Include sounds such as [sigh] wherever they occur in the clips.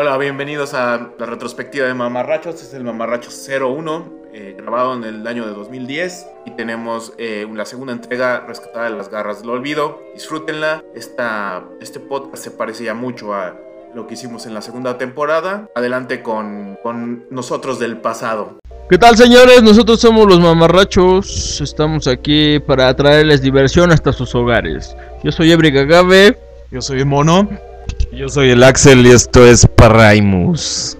Hola, bienvenidos a la retrospectiva de Mamarrachos. Este es el Mamarrachos 01, eh, grabado en el año de 2010. Y tenemos eh, la segunda entrega, Rescatada de las Garras del Olvido. Disfrútenla. Esta, este podcast se parecía mucho a lo que hicimos en la segunda temporada. Adelante con, con nosotros del pasado. ¿Qué tal señores? Nosotros somos los mamarrachos. Estamos aquí para traerles diversión hasta sus hogares. Yo soy Ebri Gagave. Yo soy el Mono. Yo soy el Axel y esto es Paraimus.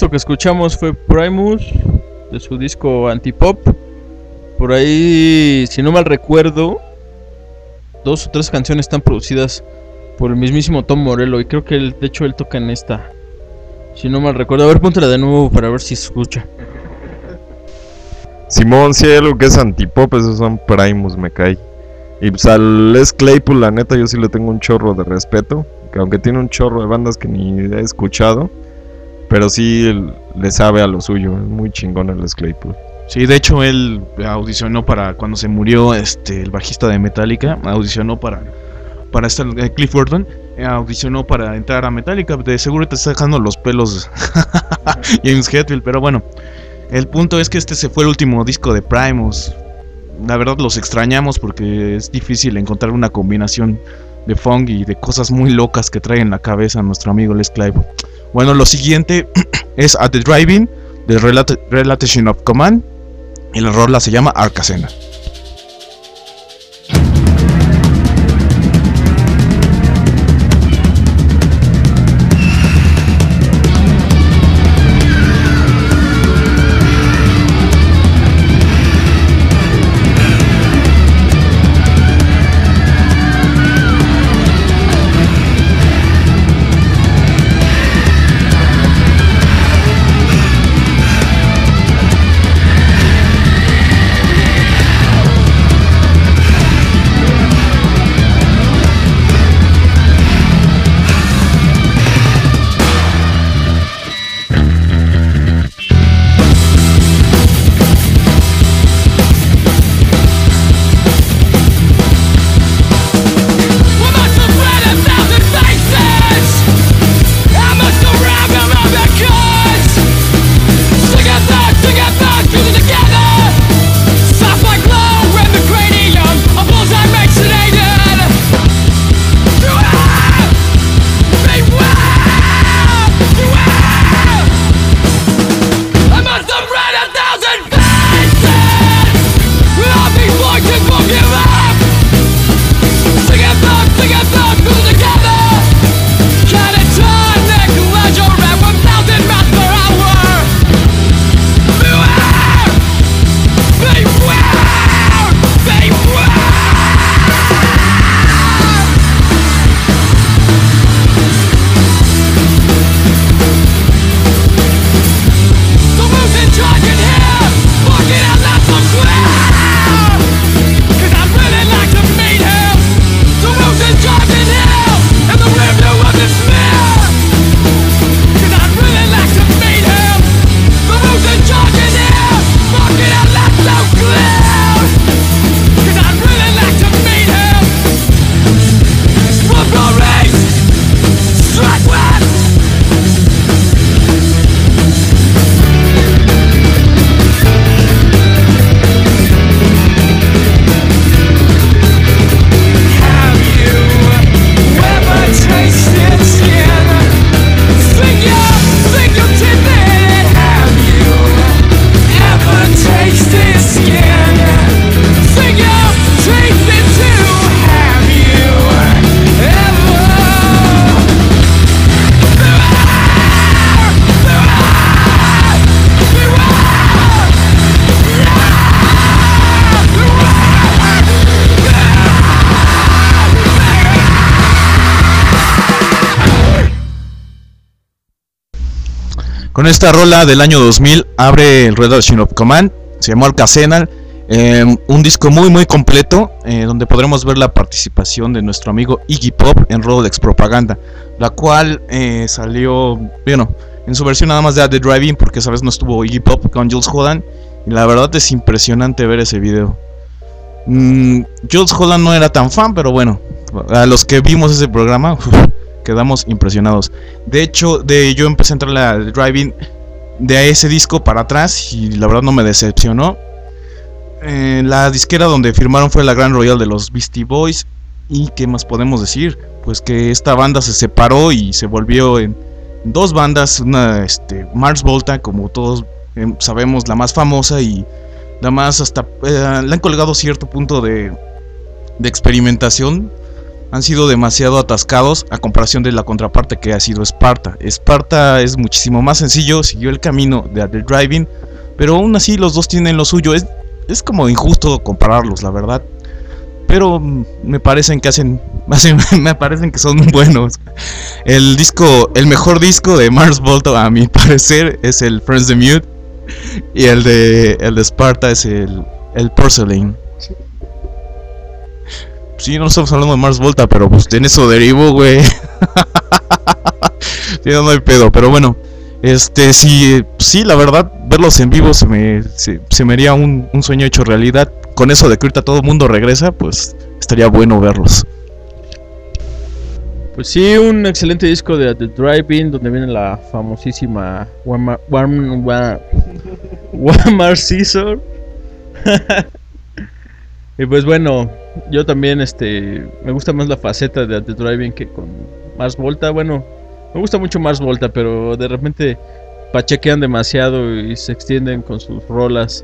Esto que escuchamos fue Primus de su disco Antipop. Por ahí, si no mal recuerdo, dos o tres canciones están producidas por el mismísimo Tom Morello. Y creo que de hecho él toca en esta. Si no mal recuerdo. A ver, póntela de nuevo para ver si escucha. Simón, si hay algo que es antipop, esos son Primus, me cae. Y pues al Les Claypool, la neta, yo sí le tengo un chorro de respeto. Que aunque tiene un chorro de bandas que ni he escuchado, pero sí le sabe a lo suyo. Es muy chingón el Claypool. Sí, de hecho él audicionó para cuando se murió este el bajista de Metallica, audicionó para para estar eh, Cliff Burton, eh, audicionó para entrar a Metallica, de seguro te está dejando los pelos [laughs] James Hetfield, pero bueno, el punto es que este se fue el último disco de Primus. La verdad los extrañamos porque es difícil encontrar una combinación de funk y de cosas muy locas que trae en la cabeza nuestro amigo Les Claypool. Bueno, lo siguiente [clears throat] es At the Driving de Relation of Command y la rola se llama Arcasena. Esta rola del año 2000 abre el Red Chain of Command, se llamó Alcacenal, eh, un disco muy muy completo eh, donde podremos ver la participación de nuestro amigo Iggy Pop en Rolex Propaganda, la cual eh, salió, bueno, en su versión nada más de The Driving porque esa vez no estuvo Iggy Pop con Jules Holland y la verdad es impresionante ver ese video. Mm, Jules Holland no era tan fan, pero bueno, a los que vimos ese programa quedamos impresionados. De hecho, de yo empecé a entrar a The Driving de ese disco para atrás y la verdad no me decepcionó. Eh, la disquera donde firmaron fue la Gran Royal de los Beastie Boys. ¿Y qué más podemos decir? Pues que esta banda se separó y se volvió en dos bandas. Una, este, Mars Volta, como todos eh, sabemos, la más famosa y la más hasta... eh, le han colgado cierto punto de, de experimentación. Han sido demasiado atascados a comparación de la contraparte que ha sido Sparta. Sparta es muchísimo más sencillo, siguió el camino de The Driving, pero aún así los dos tienen lo suyo. Es, es como injusto compararlos, la verdad. Pero me parecen que hacen- [laughs] me parecen que son buenos. El disco, el mejor disco de Mars Volta a mi parecer es el Friends the Mute y el de el de Sparta es el el Porcelain. Sí, no estamos hablando de Mars Volta, pero pues en eso derivo, güey. [laughs] sí, no, hay pedo, pero bueno. Este, sí, sí, la verdad, verlos en vivo se me, se, me haría un, un sueño hecho realidad. Con eso de que ahorita todo el mundo regresa, pues estaría bueno verlos. Pues sí, un excelente disco de The Driving, donde viene la famosísima Walmart, [laughs] Scissor. [laughs] y pues bueno, yo también este me gusta más la faceta de The Driving que con Mars Volta. Bueno, me gusta mucho Mars Volta, pero de repente pachequean demasiado y se extienden con sus rolas.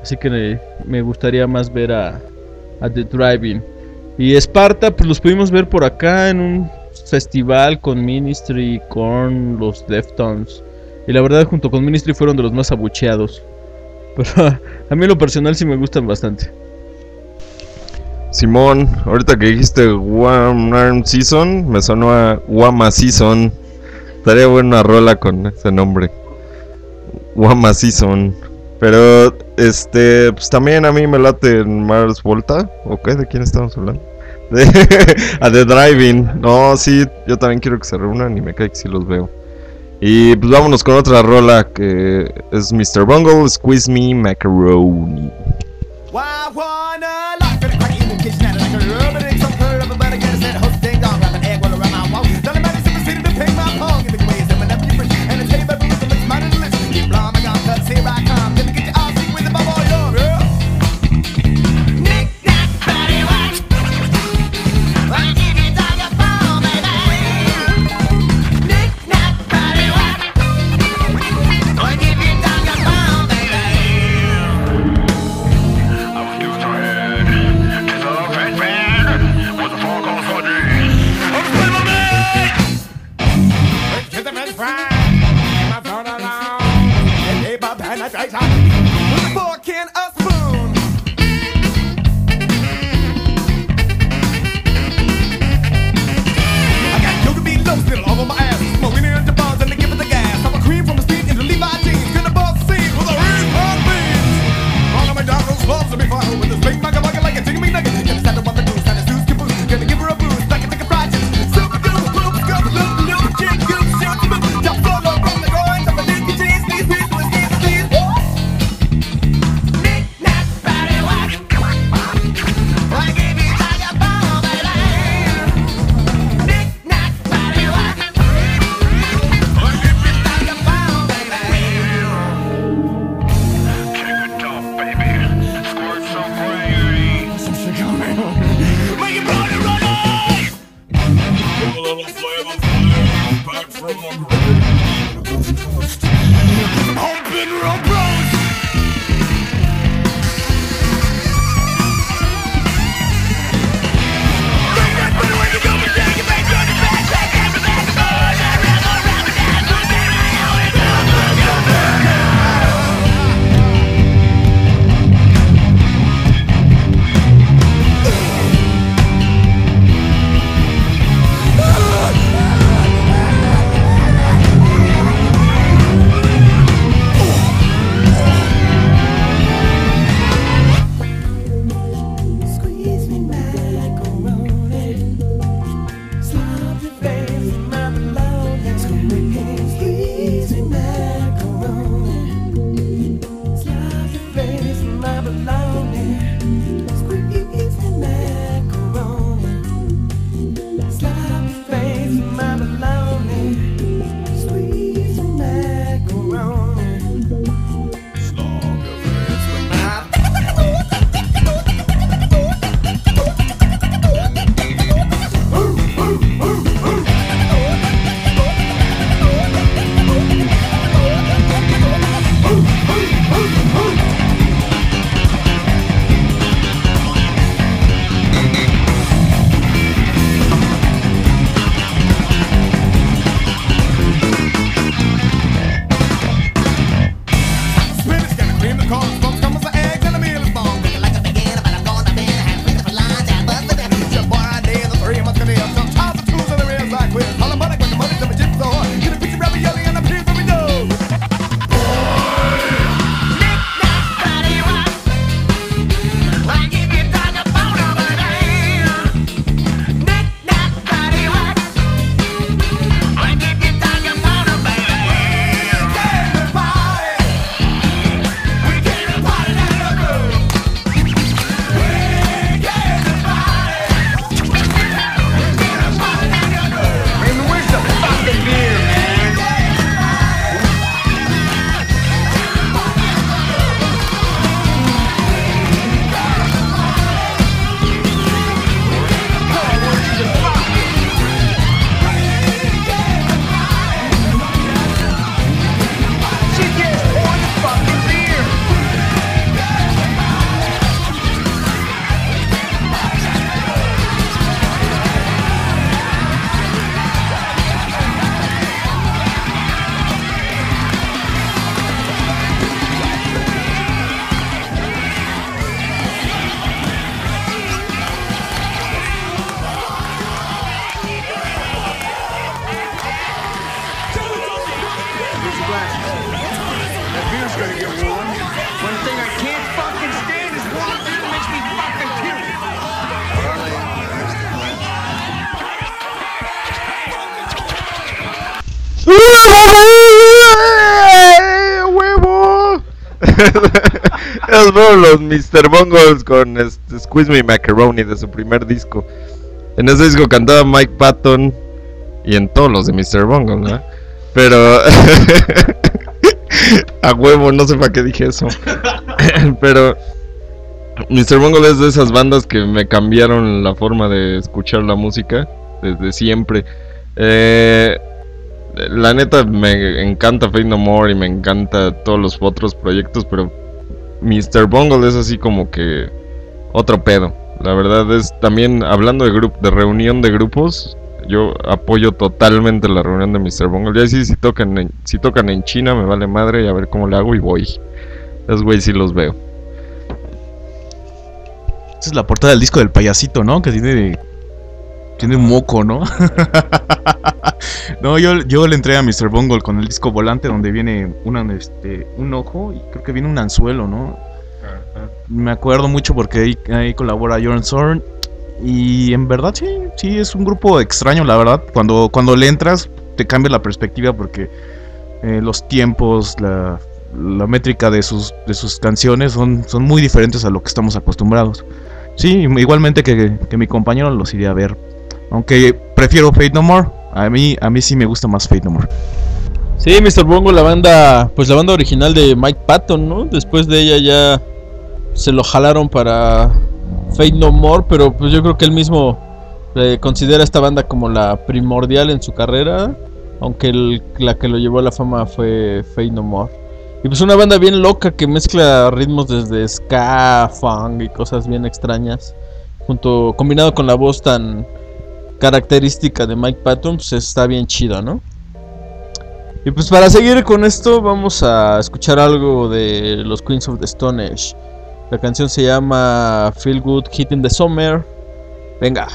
Así que me, gustaría más ver a, The Driving. Y Esparta, pues los pudimos ver por acá en un festival con Ministry, con los Deftones. Y la verdad, junto con Ministry fueron de los más abucheados. [laughs] Pero a mí lo personal sí me gustan bastante. Simón, ahorita que dijiste One Arm Season, me sonó a Wama Season. Estaría buena rola con ese nombre. Wama Season. Pero, este, pues también a mí me late en Mars Volta. ¿O qué? ¿De quién estamos hablando? [laughs] A The Driving. No, sí, yo también quiero que se reúnan y me cae que sí los veo. Y pues vámonos con otra rola que es Mr. Bungle, Squeeze Me Macaroni. [laughs] Esos fueron los Mr. Bongos con este Squeeze Me Macaroni de su primer disco. En ese disco cantaba Mike Patton y en todos los de Mr. Bongos, ¿no? Pero [laughs] a huevo, no sé para qué dije eso. [laughs] Pero Mr. Bungle es de esas bandas que me cambiaron la forma de escuchar la música desde siempre. Eh, la neta me encanta Fate No More y me encanta todos los otros proyectos, pero Mr. Bungle es así como que otro pedo. La verdad es también hablando de grupo de reunión de grupos, yo apoyo totalmente la reunión de Mr. Bungle. Ya sí si tocan en, si tocan en China me vale madre y a ver cómo le hago y voy. Esos güey sí los veo. Esta es la portada del disco del payasito, ¿no? Que tiene. Tiene un moco, ¿no? [laughs] no, yo, yo le entré a Mr. Bungle con el disco volante donde viene una, este, un ojo y creo que viene un anzuelo, ¿no? Me acuerdo mucho porque ahí, ahí colabora Jorn Zorn. Y en verdad sí, sí, es un grupo extraño, la verdad. Cuando, cuando le entras, te cambia la perspectiva porque eh, los tiempos, la, la métrica de sus, de sus canciones son, son muy diferentes a lo que estamos acostumbrados. Sí, igualmente que, que mi compañero los iría a ver. Aunque prefiero Fate No More. A mí, a mí sí me gusta más Fate No More. Sí, Mr. Bongo, la banda, pues la banda original de Mike Patton, ¿no? Después de ella ya se lo jalaron para Fate No More, pero pues yo creo que él mismo eh, considera esta banda como la primordial en su carrera, aunque el- la que lo llevó a la fama fue Fate No More. Y pues una banda bien loca que mezcla ritmos desde ska, funk y cosas bien extrañas, junto combinado con la voz tan característica de Mike Patton, pues está bien chido, ¿no? Y pues para seguir con esto vamos a escuchar algo de los Queens of the Stone Age. La canción se llama Feel Good Hit in the Summer. Venga.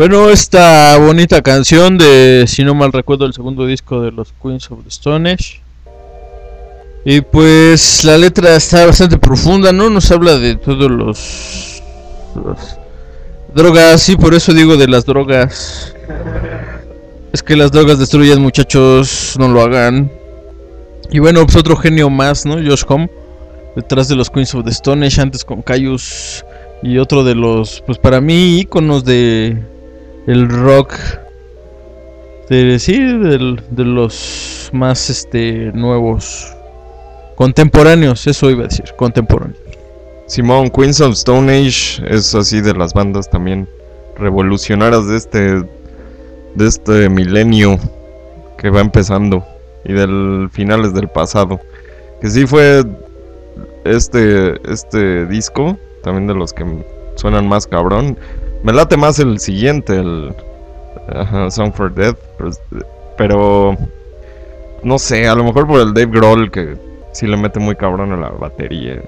Bueno, esta bonita canción de, si no mal recuerdo, el segundo disco de los Queens of the Stone Age. Y pues la letra está bastante profunda, ¿no? Nos habla de todos los, drogas, sí, por eso digo de las drogas. Es que las drogas destruyen, muchachos, no lo hagan. Y bueno, pues otro genio más, ¿no? Josh Home, detrás de los Queens of the Stone Age, antes con Caius y otro de los, pues para mí, íconos de el rock. De, sí, del- de los más este nuevos. Contemporáneos, eso iba a decir, contemporáneos. Simón, Queens of Stone Age es así de las bandas también revolucionarias de este de este milenio que va empezando y del finales del pasado. Que sí fue este este disco, también de los que suenan más cabrón. Me late más el siguiente, el Song for Death, pero, pero no sé, a lo mejor por el Dave Grohl que sí le mete muy cabrón a la batería.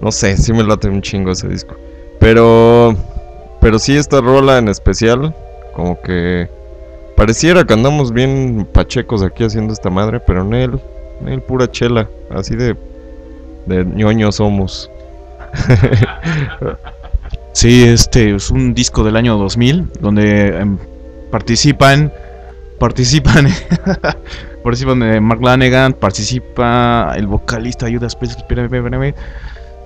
No sé, sí me late un chingo ese disco. Pero. Pero sí, esta rola en especial. Como que. Pareciera que andamos bien pachecos aquí haciendo esta madre. Pero en él. Él pura chela. Así de. De ñoños somos. [laughs] Sí, este es un disco del año 2000 donde em, participan [laughs] participan participan eh, Mark Lanegan, participa el vocalista Judas Priest, espérame, espérame,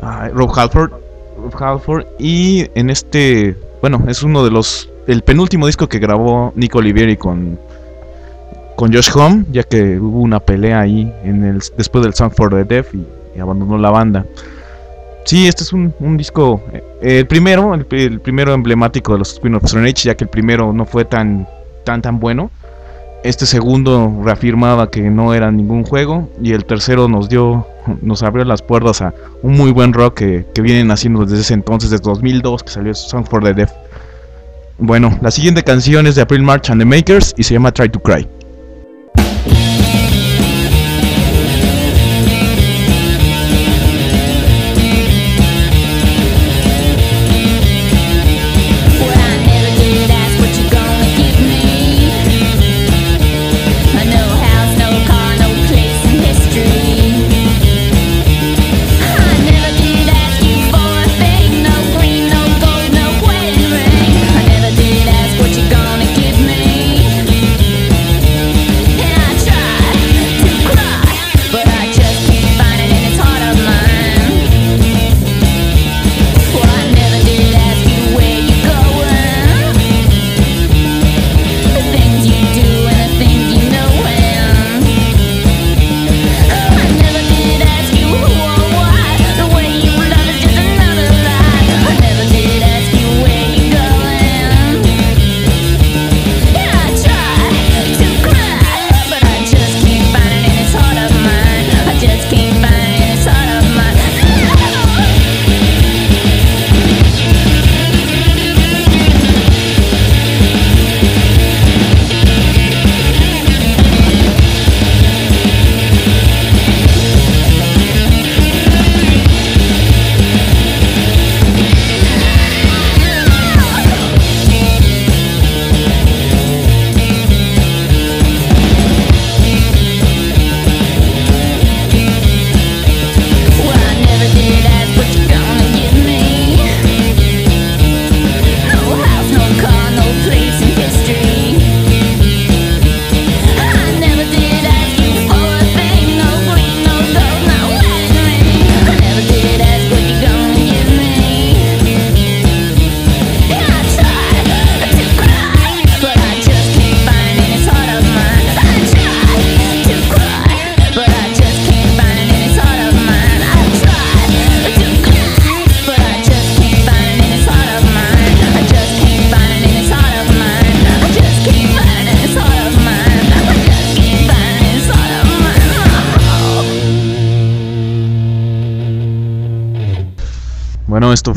ah, Rob Halford, Rob Halford y en este, bueno, es uno de los el penúltimo disco que grabó Nick Olivieri con con Josh Home, ya que hubo una pelea ahí en el después del Song for the Deaf y abandonó la banda. Sí, este es un, disco. eh, el primero, el, el primero emblemático de los Queen of Stone Age, ya que el primero no fue tan, tan, tan bueno. Este segundo reafirmaba que no era ningún juego. Y el tercero nos dio, nos abrió las puertas a un muy buen rock que, que vienen haciendo desde ese entonces, desde 2002, que salió Song for the Deaf. Bueno, la siguiente canción es de April March and the Makers y se llama Try to Cry.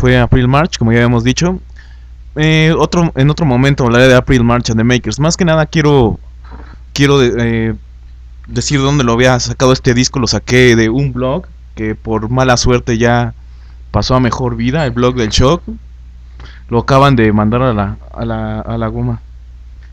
Fue April March, como ya habíamos dicho. Eh, otro, en otro momento hablaré de April March and the Makers. Más que nada quiero, quiero eh, decir dónde lo había sacado este disco. Lo saqué de un blog que por mala suerte ya pasó a mejor vida, el blog del shock. lo acaban de mandar a la, a la, a la goma.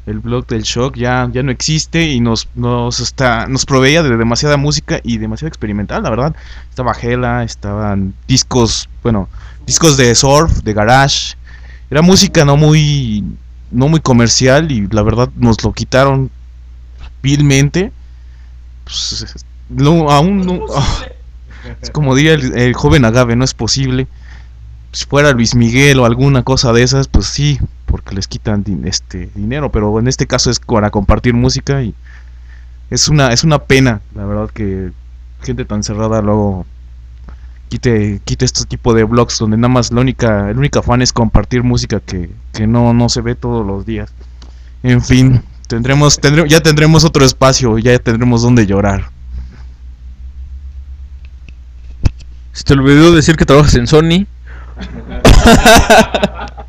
El blog del shock ya, ya no existe y nos, nos, está, nos proveía de demasiada música y demasiado experimental, la verdad. Estaba Hela, estaban discos, bueno, discos de surf, de garage. Era música no muy, no muy comercial y la verdad nos lo quitaron vilmente. Pues, no, aún no. ah, es como diría el, el joven Agave, no es posible. Si fuera Luis Miguel o alguna cosa de esas, pues sí, porque les quitan din- este dinero, pero en este caso es para compartir música y es una es una pena, la verdad que gente tan cerrada luego quite quite este tipo de blogs donde nada más la única el único afán es compartir música que, que no no se ve todos los días. En fin, tendremos, tendremos ya tendremos otro espacio, ya tendremos donde llorar. Se te olvidó decir que trabajas en Sony. [laughs]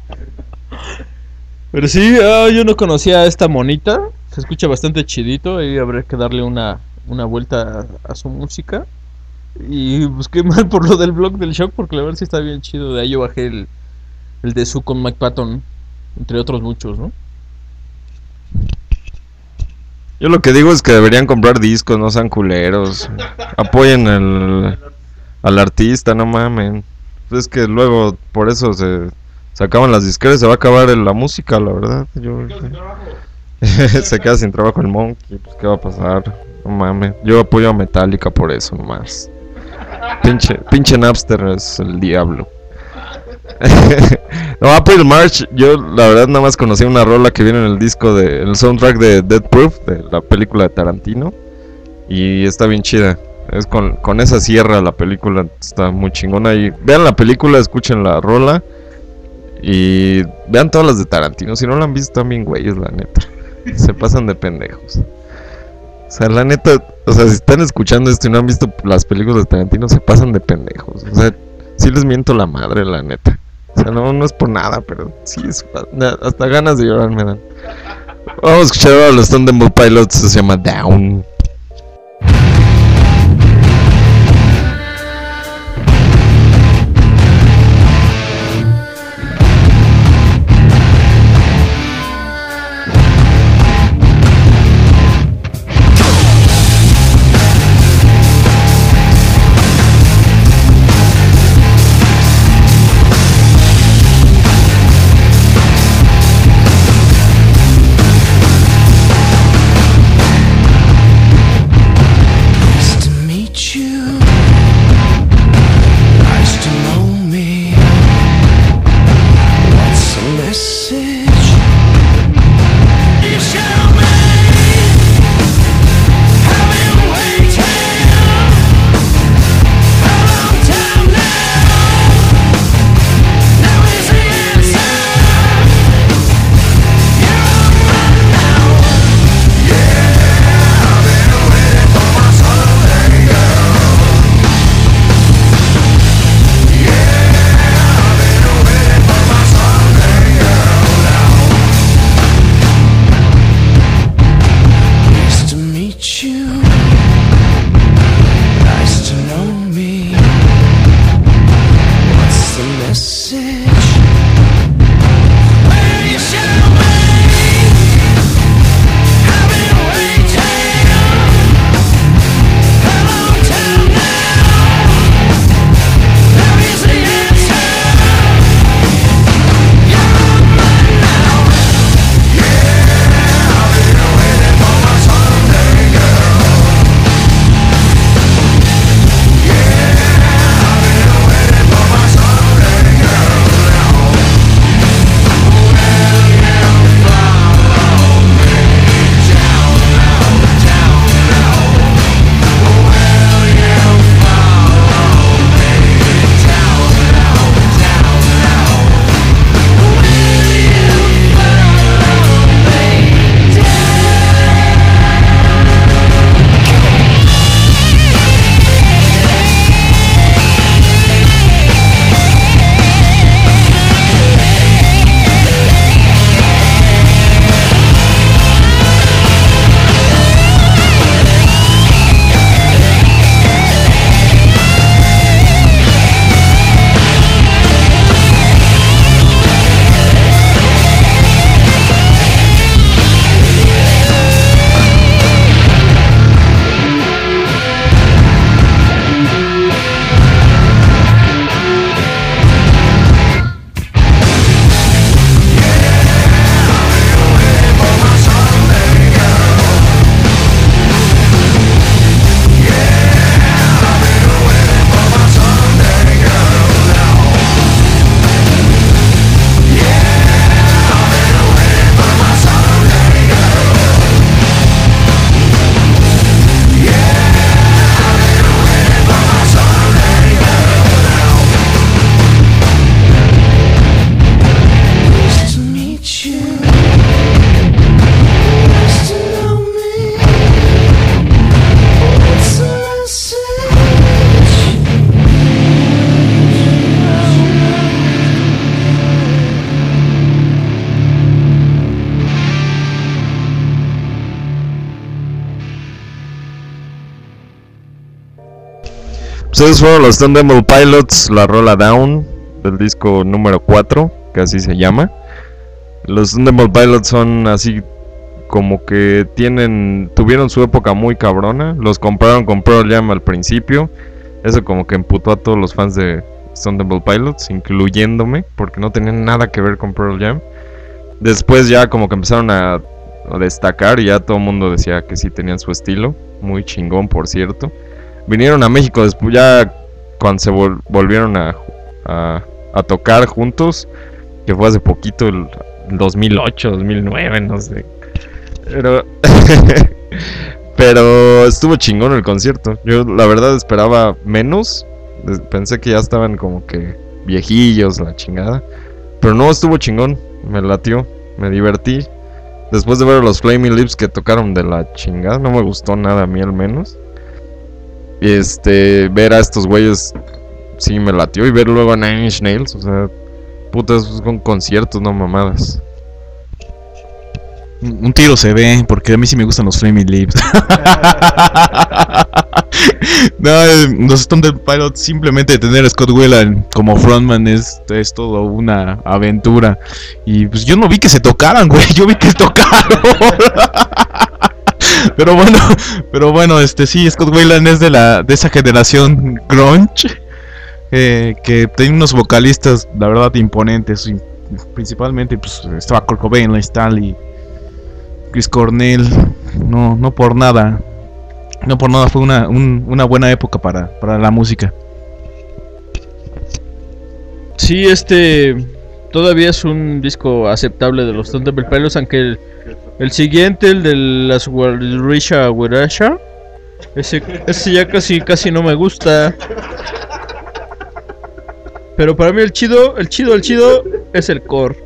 Pero sí, ah, yo no conocía a esta monita. Se escucha bastante chidito y habrá que darle una, una vuelta a, a su música. Y busqué [laughs] mal por lo del blog del shock porque la verdad sí está bien chido. De ahí yo bajé el, el de su con Mike Patton, entre otros muchos, ¿no? Yo lo que digo es que deberían comprar discos, no sean culeros. Apoyen al, al artista, no mamen. Pues es que luego por eso se, se acaban las disqueras, se va a acabar el- la música, la verdad. Yo, [laughs] se queda sin trabajo el Monkey, pues qué va a pasar. No mames. Yo apoyo a Metallica por eso nomás. Pinche, pinche Napster es el diablo. [laughs] no, April March, yo la verdad nada más conocí una rola que viene en el disco de, en el soundtrack de Dead Proof, de la película de Tarantino. Y está bien chida. Es con, con esa sierra la película, está muy chingona. Y vean la película, escuchen la rola. Y vean todas las de Tarantino. Si no la han visto, bien güeyes, la neta. [laughs] Se pasan de pendejos. O sea, la neta, o sea, si están escuchando esto y no han visto las películas de Tarantino, se pasan de pendejos. O sea, sí les miento la madre, la neta. O sea, no, no es por nada, pero sí, es, hasta ganas de llorar me dan. Vamos a escuchar a los Thunderbolt Pilots, se llama. Down Esos fueron los Thunderbolt Pilots, la rola Down del disco número 4, que así se llama. Los Thunderbolt Pilots son así como que tienen tuvieron su época muy cabrona, los compraron con Pearl Jam al principio. Eso como que emputó a todos los fans de Thunderbolt Pilots, incluyéndome, porque no tenían nada que ver con Pearl Jam. Después ya como que empezaron a, a destacar y ya todo el mundo decía que sí tenían su estilo, muy chingón por cierto. Vinieron a México después ya cuando se vol- volvieron a, a, tocar juntos, que fue hace poquito, el 2008, 2009, no sé. Pero, [laughs] pero estuvo chingón el concierto. Yo la verdad esperaba menos. Pensé que ya estaban como que viejillos, la chingada. Pero no, estuvo chingón. Me latió, me divertí. Después de ver los Flaming Lips que tocaron de la chingada, no me gustó nada a mí al menos. Este, ver a estos güeyes sí me latió. Y ver luego a Nine Inch Nails, o sea, putas, son conciertos, no mamadas. Un tiro se ve, porque a mí sí me gustan los Flaming Lips. [laughs] no, eh, los Thunder Pilots, simplemente tener a Scott Whelan como frontman es, es todo una aventura. Y pues yo no vi que se tocaran, güey, yo vi que tocaron. [laughs] pero bueno, pero bueno, este sí, Scott Whelan es de la de esa generación grunge. eh, que tiene unos vocalistas, la verdad, imponentes. y principalmente, pues estaba Kurt Cobain, Stanley, Chris Cornell, no, no por nada, no por nada fue una, un- una buena época para, para la música. Sí, este todavía es un disco aceptable de los Thunderbolt Pilots, aunque el, el siguiente, el de las Risha Wirasha, ese, ese ya casi casi no me gusta. Pero para mí el chido, el chido, el chido es el core,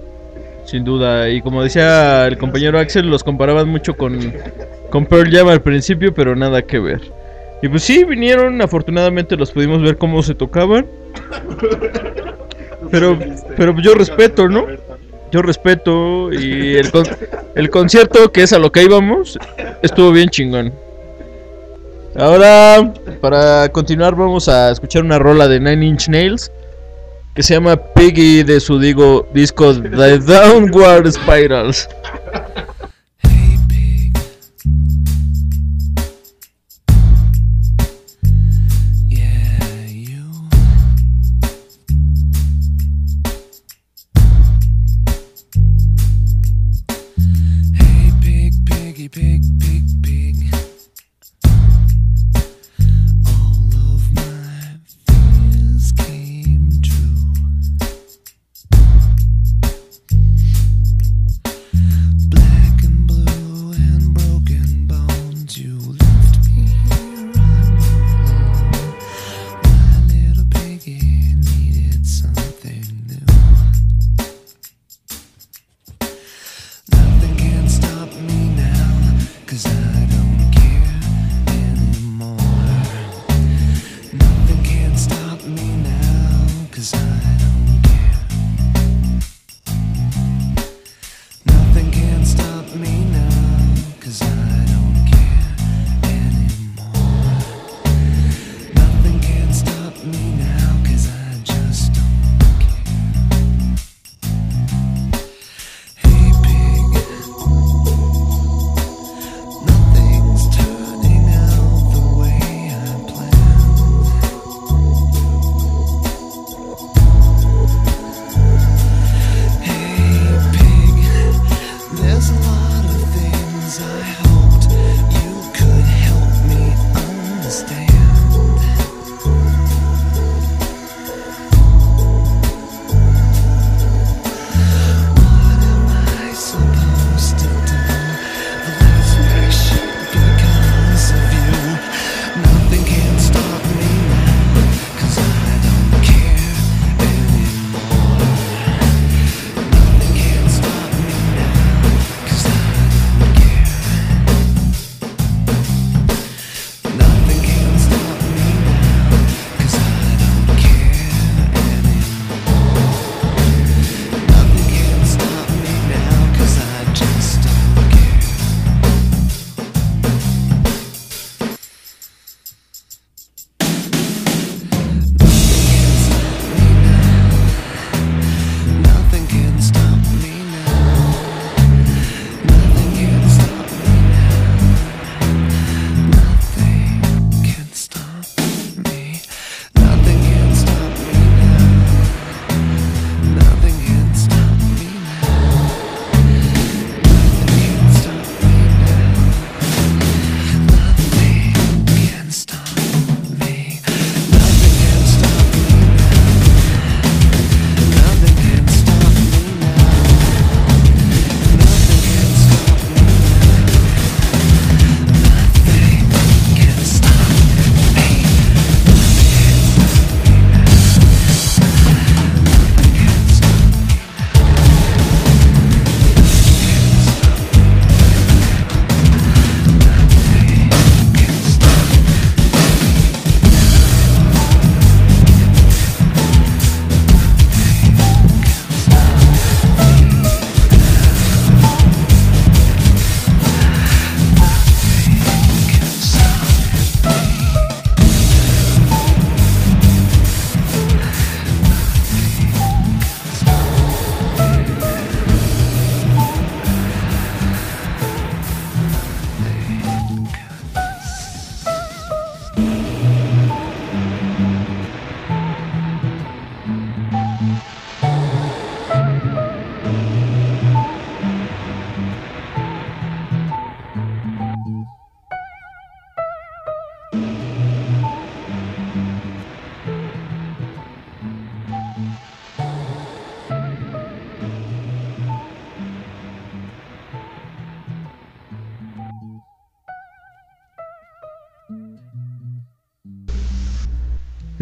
sin duda. Y como decía el compañero Axel, los comparaban mucho con, con Pearl Jam al principio, pero nada que ver. Y pues sí, vinieron, afortunadamente los pudimos ver cómo se tocaban. Pero, pero yo respeto, ¿no? Yo respeto y el, con- el concierto, que es a lo que íbamos, estuvo bien chingón. Ahora, para continuar, vamos a escuchar una rola de Nine Inch Nails que se llama Piggy de su digo, disco The Downward Spirals.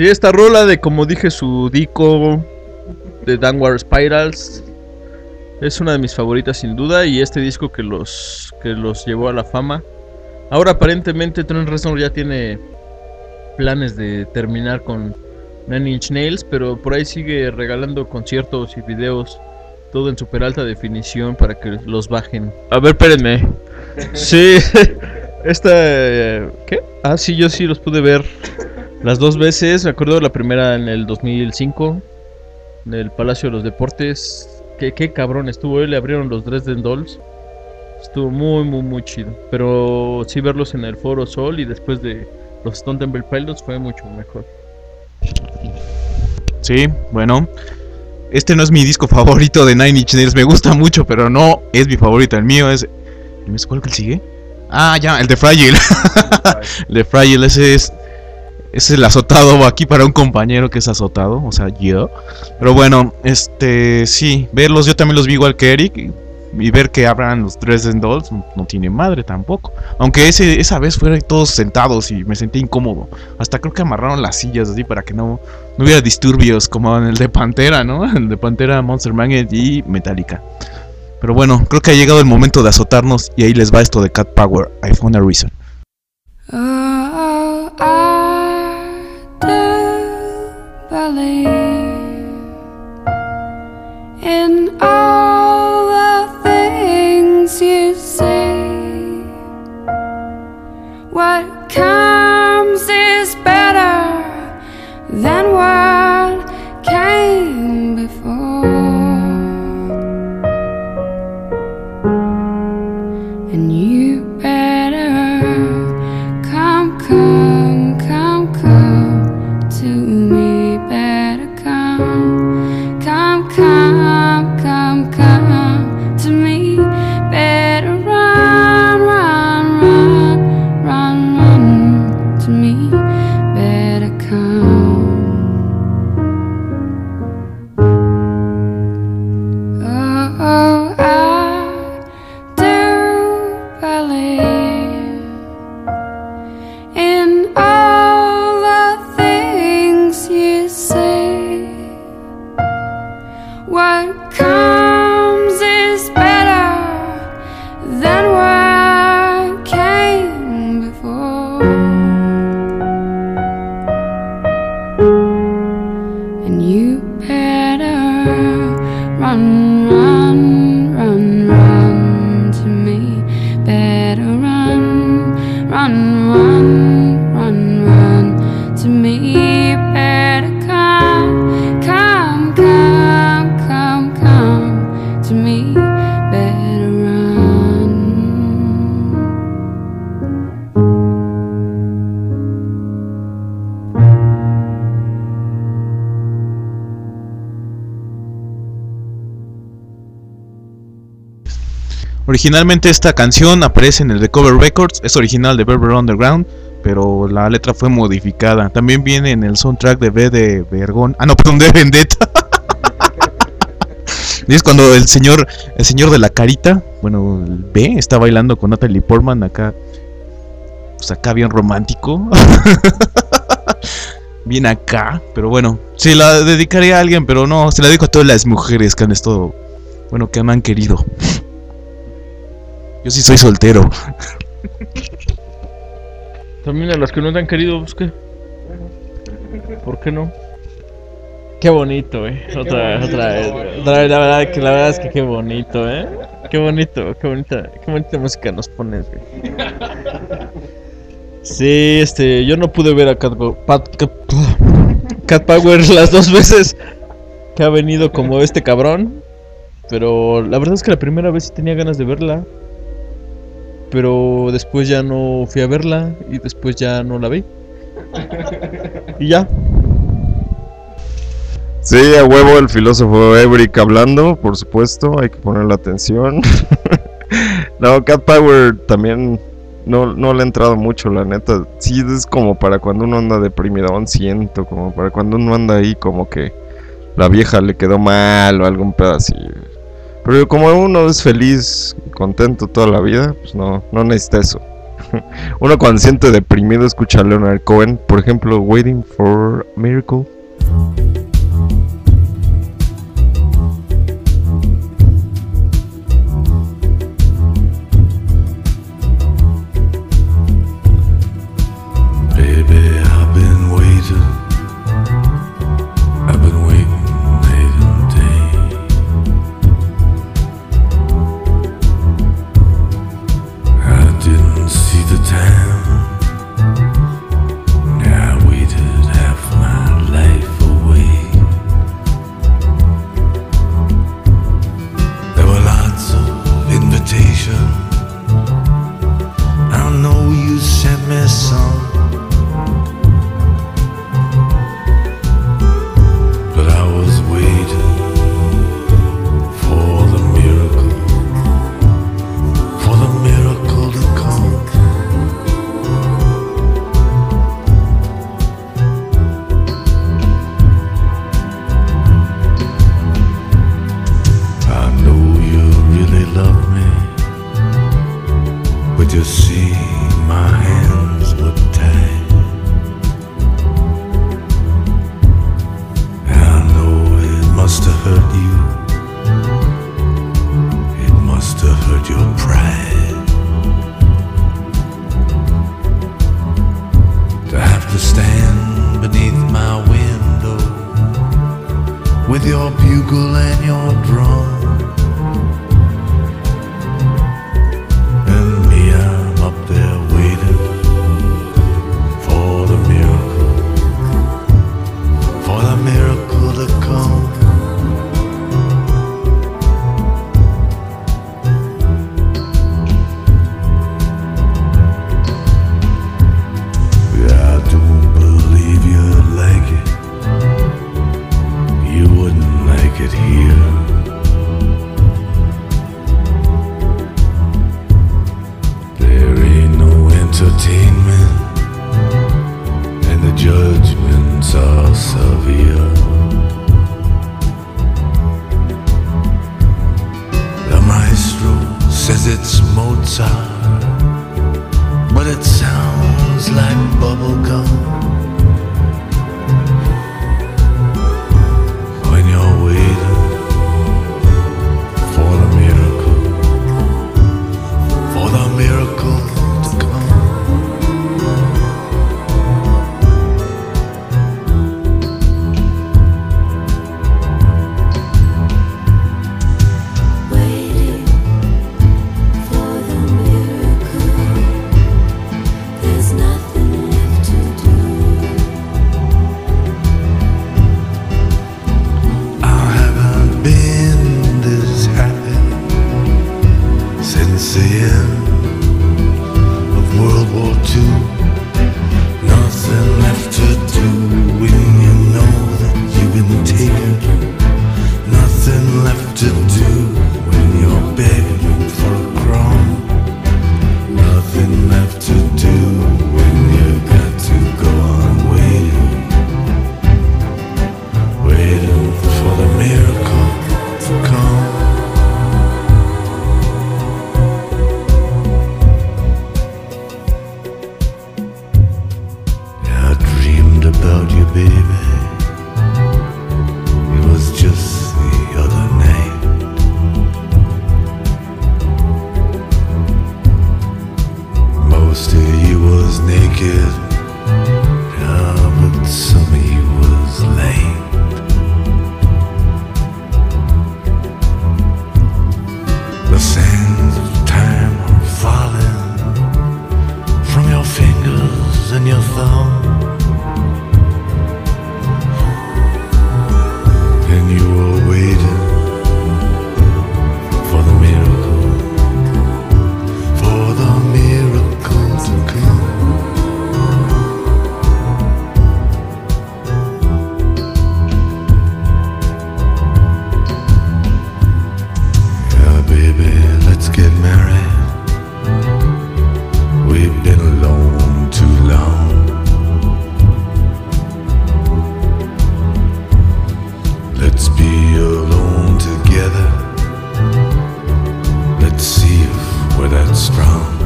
Sí, esta rola de como dije su Dico de Downward Spirals es una de mis favoritas sin duda y este disco que los que los llevó a la fama. Ahora aparentemente Trent Reznor ya tiene planes de terminar con Nine Inch Nails, pero por ahí sigue regalando conciertos y videos todo en super alta definición para que los bajen. A ver, espérenme. Sí, [laughs] esta eh, ¿qué? Ah, sí, yo sí los pude ver las dos veces, me acuerdo la primera en el 2005, en el Palacio de los Deportes. Qué, qué cabrón estuvo, eh, le abrieron los Dresden Dolls. Estuvo muy, muy, muy chido. Pero sí verlos en el Foro Sol y después de los Stone Temple Pilots fue mucho mejor. Sí, bueno. Este no es mi disco favorito de Nine Inch Nails. Me gusta mucho, pero no es mi favorito. El mío es. ¿El cuál que sigue? Ah, ya, el de Fragile. [laughs] el de Fragile, ese es. Es el azotado [laughs] aquí para un compañero que es azotado, o sea, yo. Pero bueno, este, sí, verlos, yo también los vi igual que Eric. Y, ver que abran los Dresden Dolls no, no tiene madre tampoco. Aunque ese, esa vez fueron todos sentados y me sentí incómodo. Hasta creo que amarraron las sillas así para que no, no hubiera disturbios como en el de Pantera, ¿no? [laughs] El de Pantera, Monster Magnet y Metallica. Pero bueno, creo que ha llegado el momento de azotarnos y ahí les va esto de Cat Power, I Found a Reason. Oh, And. in Originalmente esta canción aparece en el The Cover Records, es original de Berber Underground, pero la letra fue modificada. También viene en el soundtrack de B de Vergón. Ah, no, perdón, de Vendetta. [laughs] es cuando el señor, el señor de la carita, bueno, B, está bailando con Natalie Portman acá. Pues acá bien romántico. [laughs] bien acá, pero bueno, se la dedicaría a alguien, pero no, se la dedico a todas las mujeres que han estado, bueno, que me han querido. Yo sí soy soltero. También a los que no te han querido, pues qué. ¿Por qué no? Qué bonito, eh. Otra, otra vez. Otra vez, la verdad que la verdad es que qué bonito, eh. Qué bonito, qué bonita, qué bonita música nos pones, güey. Sí, este, yo no pude ver a Cat, Go- Pat- Cat, [laughs] Cat Power las dos veces que ha venido como este cabrón. Pero la verdad es que la primera vez sí tenía ganas de verla. Pero después ya no fui a verla y después ya no la vi. Y ya. Sí, a huevo el filósofo Everick hablando, por supuesto, hay que ponerle atención. [laughs] no, Cat Power también no, no le ha entrado mucho, la neta. Sí, es como para cuando uno anda deprimido, siento, como para cuando uno anda ahí como que la vieja le quedó mal o algún pedacillo. Pero como uno es feliz y contento toda la vida, pues no, no necesita eso. [laughs] uno cuando siente deprimido escucha a Leonard Cohen, por ejemplo, Waiting for a Miracle. strong.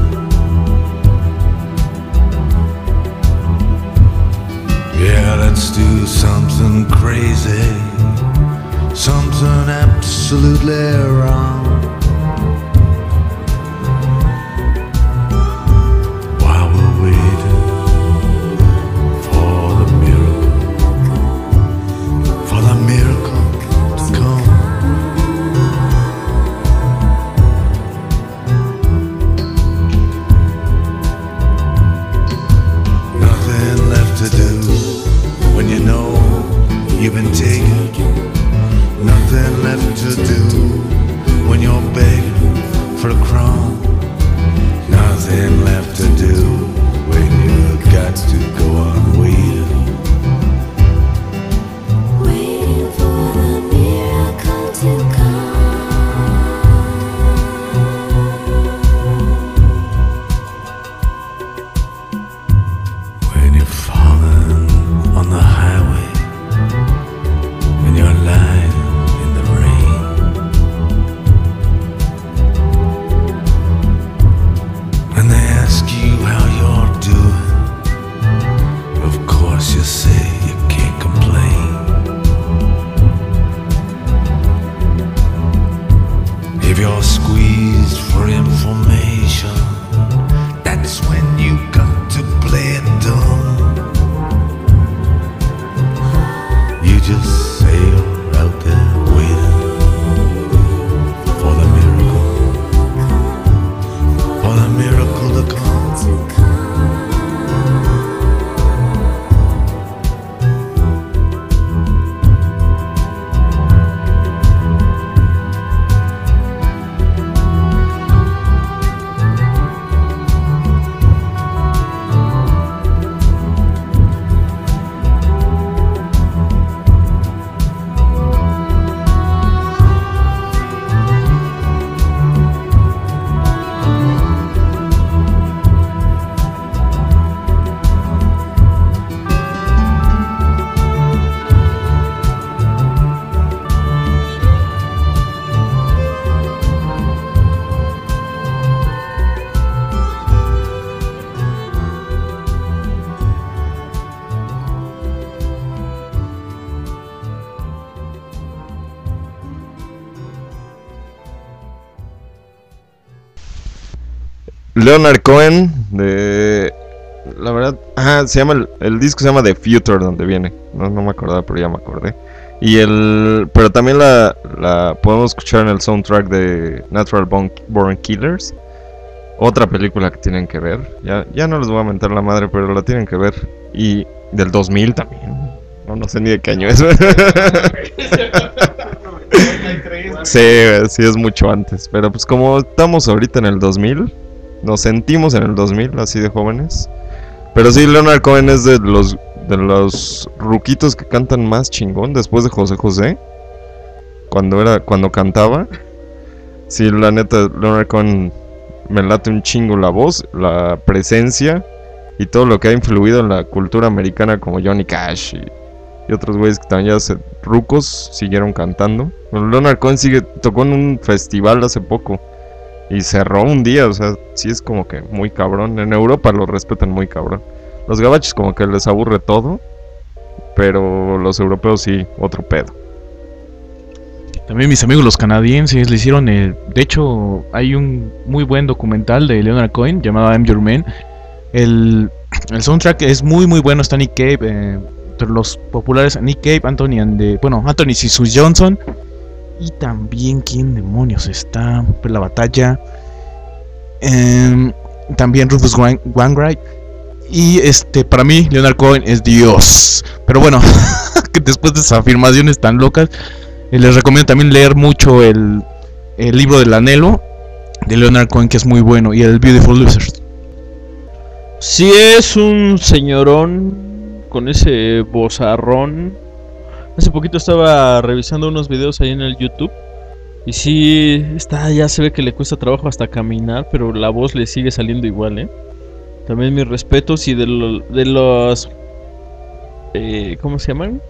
Yeah, let's do something crazy, something absolutely wrong. Leonard Cohen de la verdad, ah, se llama el, el disco se llama The Future donde viene. No, no me acordaba, pero ya me acordé. Y el pero también la, la podemos escuchar en el soundtrack de Natural Born, Born Killers. Otra película que tienen que ver. Ya, ya no les voy a mentar la madre, pero la tienen que ver. Y del 2000 también. No, no sé ni de qué año es. [laughs] [laughs] sí, sí es mucho antes. Pero pues como estamos ahorita en el 2000, nos sentimos en el 2000, así de jóvenes. Pero sí, Leonard Cohen es de los de los ruquitos que cantan más chingón después de José José. Cuando era cuando cantaba. Sí, la neta Leonard Cohen me late un chingo la voz, la presencia y todo lo que ha influido en la cultura americana como Johnny Cash y, otros güeyes que también ya se rucos siguieron cantando. Leonard Cohen sigue tocó en un festival hace poco. Y cerró un día, o sea, sí es como que muy cabrón. En Europa lo respetan muy cabrón. Los gabachos como que les aburre todo. Pero los europeos sí, otro pedo. También mis amigos los canadienses le hicieron el... De hecho, hay un muy buen documental de Leonard Cohen llamado I'm Your Man. El, el soundtrack es muy muy bueno. Está Nick Cave, eh, entre los populares Nick Cave, Anthony and the- bueno, Anthony Sisus Johnson. Y también, ¿quién demonios está? Pues la batalla. Em, también Rufus Wain- Wainwright. Y este, para mí, Leonard Cohen es Dios. Pero bueno, [laughs] que después de esas afirmaciones tan locas, eh, les recomiendo también leer mucho el, el libro del anhelo de Leonard Cohen, que es muy bueno, y el Beautiful Losers. Si es un señorón con ese bozarrón. Hace poquito estaba revisando unos videos ahí en el YouTube. Y sí, está, ya se ve que le cuesta trabajo hasta caminar, pero la voz le sigue saliendo igual, ¿eh? También mis respetos y de, lo- de los... eh, ¿Cómo se llaman?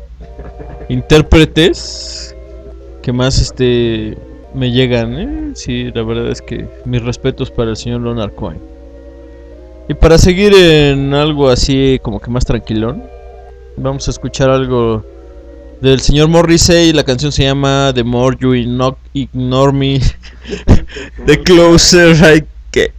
Intérpretes que más este me llegan, ¿eh? Sí, la verdad es que mis respetos para el señor Leonard Cohen. Y para seguir en algo así como que más tranquilón, Vamos a escuchar algo del señor Morrissey. La canción se llama The More You Igno- Ignore Me, [laughs] The Closer I Get.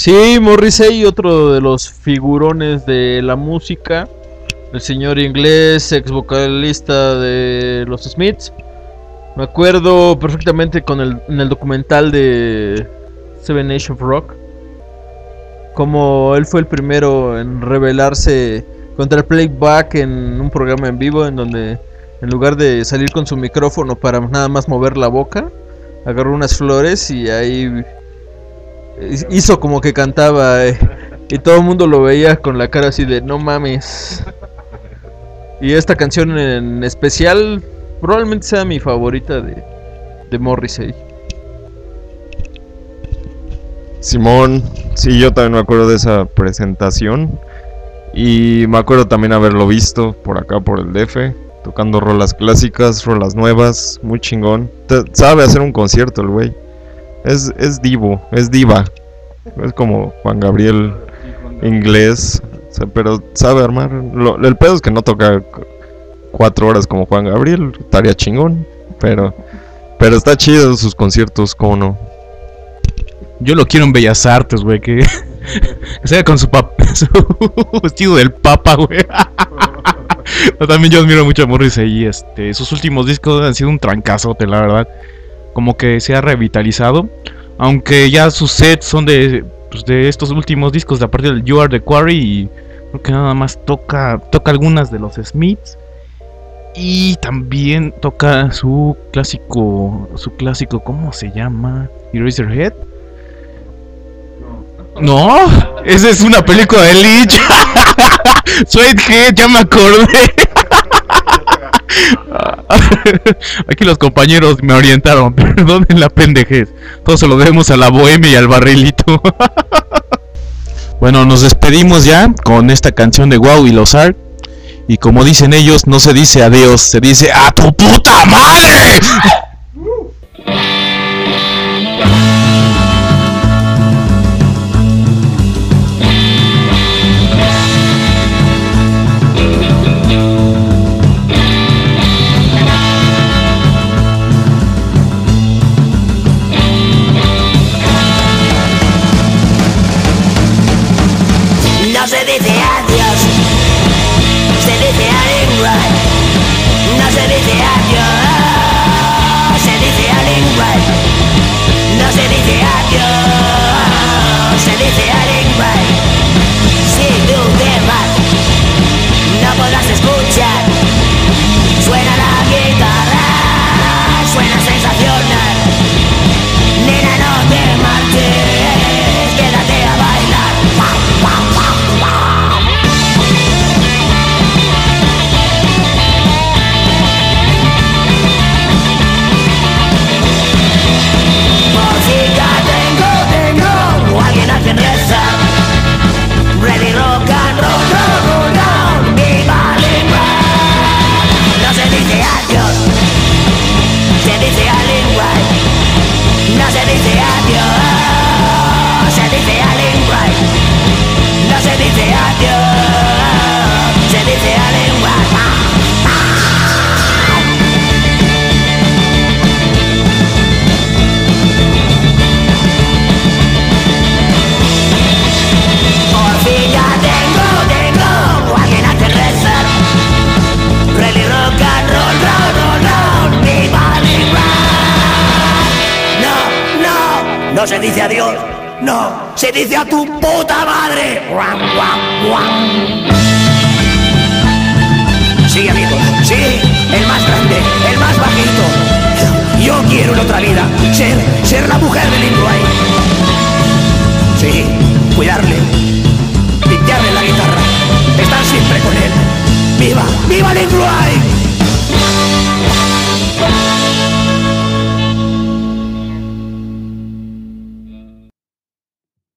Sí, Morrissey, otro de los figurones de la música. El señor inglés, ex vocalista de los Smiths. Me acuerdo perfectamente con el, en el documental de Seven Nation of Rock. Como él fue el primero en rebelarse contra el playback en un programa en vivo en donde en lugar de salir con su micrófono para nada más mover la boca, agarró unas flores y ahí hizo como que cantaba eh, y todo el mundo lo veía con la cara así de no mames. Y esta canción en especial probablemente sea mi favorita de, de Morrissey. Simón, sí, yo también me acuerdo de esa presentación. Y me acuerdo también haberlo visto por acá, por el DF, tocando rolas clásicas, rolas nuevas, muy chingón. Sabe hacer un concierto el güey. Es, es divo, es diva. Es como Juan Gabriel inglés, pero sabe armar. Lo- el pedo es que no toca cuatro horas como Juan Gabriel, estaría chingón. Pero, pero está chido sus conciertos, ¿cómo no? Yo lo quiero en Bellas Artes, güey, que [laughs] sea con su, [laughs] su vestido del papa, güey. [laughs] También yo admiro mucho a Morrissey y este, sus últimos discos han sido un trancazote, la verdad. Como que se ha revitalizado. Aunque ya sus sets son de, pues, de estos últimos discos, de a partir del You Are the Quarry. Y creo que nada más toca, toca algunas de los Smiths. Y también toca su clásico, su clásico, ¿cómo se llama? Eraserhead. No, esa es una película de Lynch. [laughs] Sweathead, ya me acordé. [laughs] Aquí los compañeros me orientaron, [laughs] perdonen la pendejez. Todo se lo debemos a la bohemia y al barrilito. [laughs] bueno, nos despedimos ya con esta canción de Wow y los Ark. Y como dicen ellos, no se dice adiós, se dice ¡A tu puta madre!